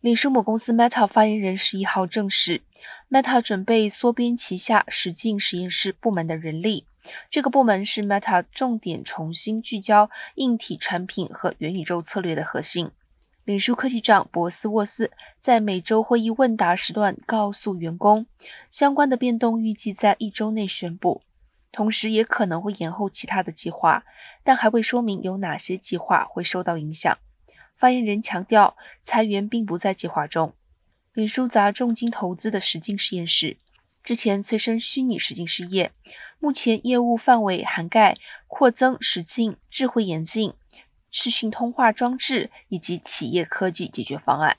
脸书母公司 Meta 发言人十一号证实，Meta 准备缩编旗下实境实验室部门的人力。这个部门是 Meta 重点重新聚焦硬体产品和元宇宙策略的核心。脸书科技长博斯沃斯在每周会议问答时段告诉员工，相关的变动预计在一周内宣布，同时也可能会延后其他的计划，但还未说明有哪些计划会受到影响。发言人强调，裁员并不在计划中。李书砸重金投资的实境实验室，之前催生虚拟实境事业，目前业务范围涵盖扩增实境、智慧眼镜、视讯通话装置以及企业科技解决方案。